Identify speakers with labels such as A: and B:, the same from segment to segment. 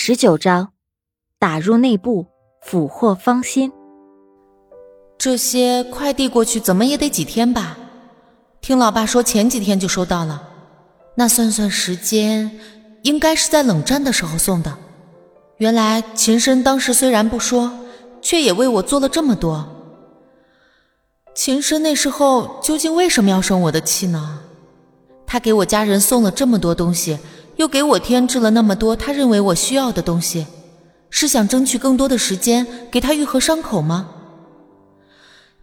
A: 十九章，打入内部，俘获芳心。
B: 这些快递过去怎么也得几天吧？听老爸说前几天就收到了，那算算时间，应该是在冷战的时候送的。原来秦深当时虽然不说，却也为我做了这么多。秦深那时候究竟为什么要生我的气呢？他给我家人送了这么多东西。又给我添置了那么多他认为我需要的东西，是想争取更多的时间给他愈合伤口吗？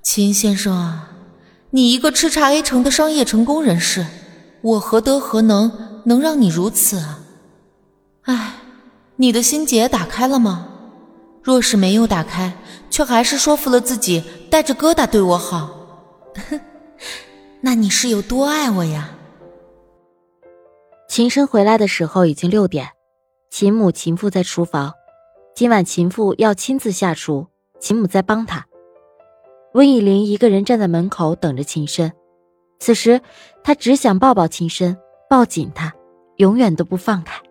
B: 秦先生啊，你一个叱咤 A 城的商业成功人士，我何德何能能让你如此啊？唉，你的心结打开了吗？若是没有打开，却还是说服了自己带着疙瘩对我好，哼 那你是有多爱我呀？
A: 秦深回来的时候已经六点，秦母、秦父在厨房。今晚秦父要亲自下厨，秦母在帮他。温以玲一个人站在门口等着秦深，此时他只想抱抱秦深，抱紧他，永远都不放开。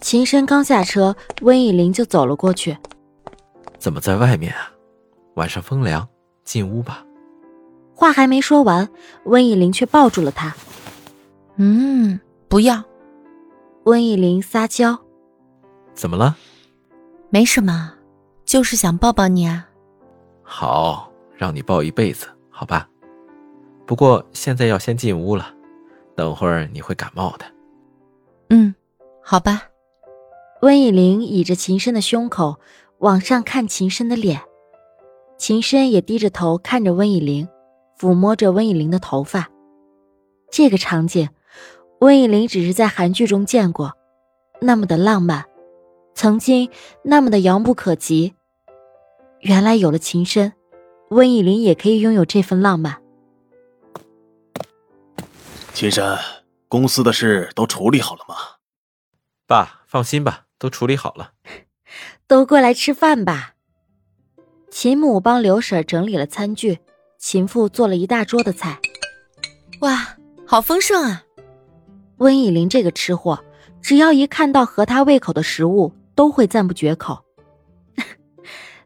A: 秦深刚下车，温以玲就走了过去。
C: 怎么在外面啊？晚上风凉，进屋吧。
A: 话还没说完，温以玲却抱住了他。
B: 嗯。不要，
A: 温以玲撒娇。
C: 怎么了？
B: 没什么，就是想抱抱你啊。
C: 好，让你抱一辈子，好吧。不过现在要先进屋了，等会儿你会感冒的。
B: 嗯，好吧。
A: 温以玲倚着秦深的胸口，往上看秦深的脸，秦深也低着头看着温以玲，抚摸着温以玲的头发。这个场景。温以玲只是在韩剧中见过，那么的浪漫，曾经那么的遥不可及。原来有了情深，温以玲也可以拥有这份浪漫。
D: 秦深，公司的事都处理好了吗？
C: 爸，放心吧，都处理好了。
A: 都过来吃饭吧。秦母帮刘婶整理了餐具，秦父做了一大桌的菜。
B: 哇，好丰盛啊！
A: 温以玲这个吃货，只要一看到合他胃口的食物，都会赞不绝口。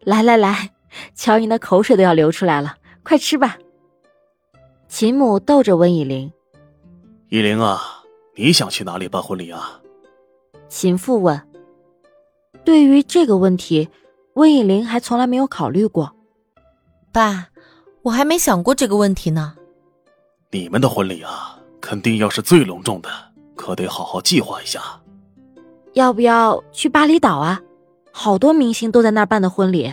A: 来 来来，瞧你的口水都要流出来了，快吃吧。秦母逗着温以玲：“
D: 以玲啊，你想去哪里办婚礼啊？”
A: 秦父问。对于这个问题，温以玲还从来没有考虑过。
B: 爸，我还没想过这个问题呢。
D: 你们的婚礼啊？肯定要是最隆重的，可得好好计划一下。
A: 要不要去巴厘岛啊？好多明星都在那儿办的婚礼。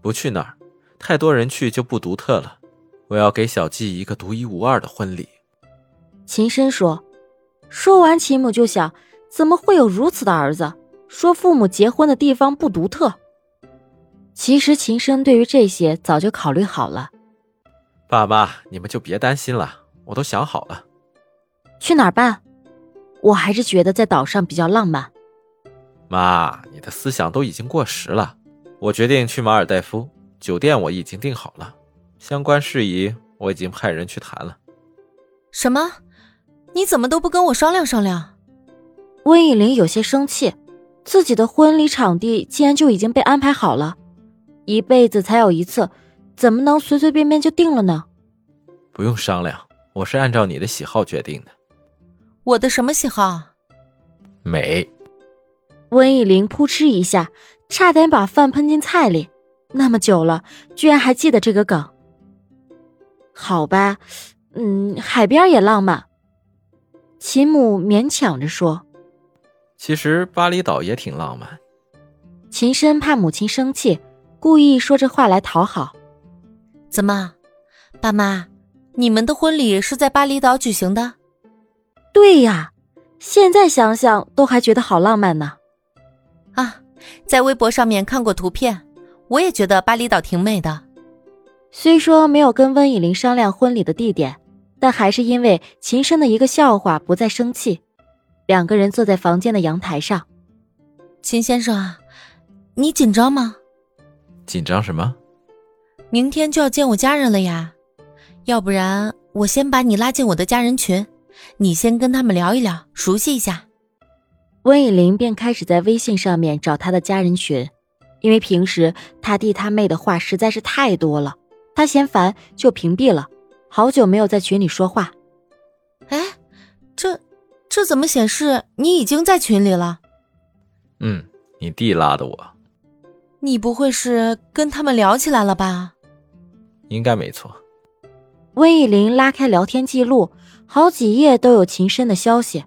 C: 不去那儿，太多人去就不独特了。我要给小季一个独一无二的婚礼。
A: 秦深说。说完，秦母就想：怎么会有如此的儿子？说父母结婚的地方不独特。其实秦深对于这些早就考虑好了。
C: 爸妈，你们就别担心了。我都想好了，
A: 去哪儿办？我还是觉得在岛上比较浪漫。
C: 妈，你的思想都已经过时了。我决定去马尔代夫，酒店我已经订好了，相关事宜我已经派人去谈了。
B: 什么？你怎么都不跟我商量商量？
A: 温以玲有些生气，自己的婚礼场地竟然就已经被安排好了，一辈子才有一次，怎么能随随便便就定了呢？
C: 不用商量。我是按照你的喜好决定的。
B: 我的什么喜好？
C: 美。
A: 温以玲扑哧一下，差点把饭喷进菜里。那么久了，居然还记得这个梗。好吧，嗯，海边也浪漫。秦母勉强着说：“
C: 其实巴厘岛也挺浪漫。”
A: 秦深怕母亲生气，故意说这话来讨好。
B: 怎么，爸妈？你们的婚礼是在巴厘岛举行的？
A: 对呀，现在想想都还觉得好浪漫呢。
B: 啊，在微博上面看过图片，我也觉得巴厘岛挺美的。
A: 虽说没有跟温以玲商量婚礼的地点，但还是因为秦深的一个笑话不再生气。两个人坐在房间的阳台上。
B: 秦先生啊，你紧张吗？
C: 紧张什么？
B: 明天就要见我家人了呀。要不然我先把你拉进我的家人群，你先跟他们聊一聊，熟悉一下。
A: 温以玲便开始在微信上面找他的家人群，因为平时他弟他妹的话实在是太多了，他嫌烦就屏蔽了，好久没有在群里说话。
B: 哎，这这怎么显示你已经在群里了？
C: 嗯，你弟拉的我。
B: 你不会是跟他们聊起来了吧？
C: 应该没错。
A: 温以玲拉开聊天记录，好几页都有秦深的消息。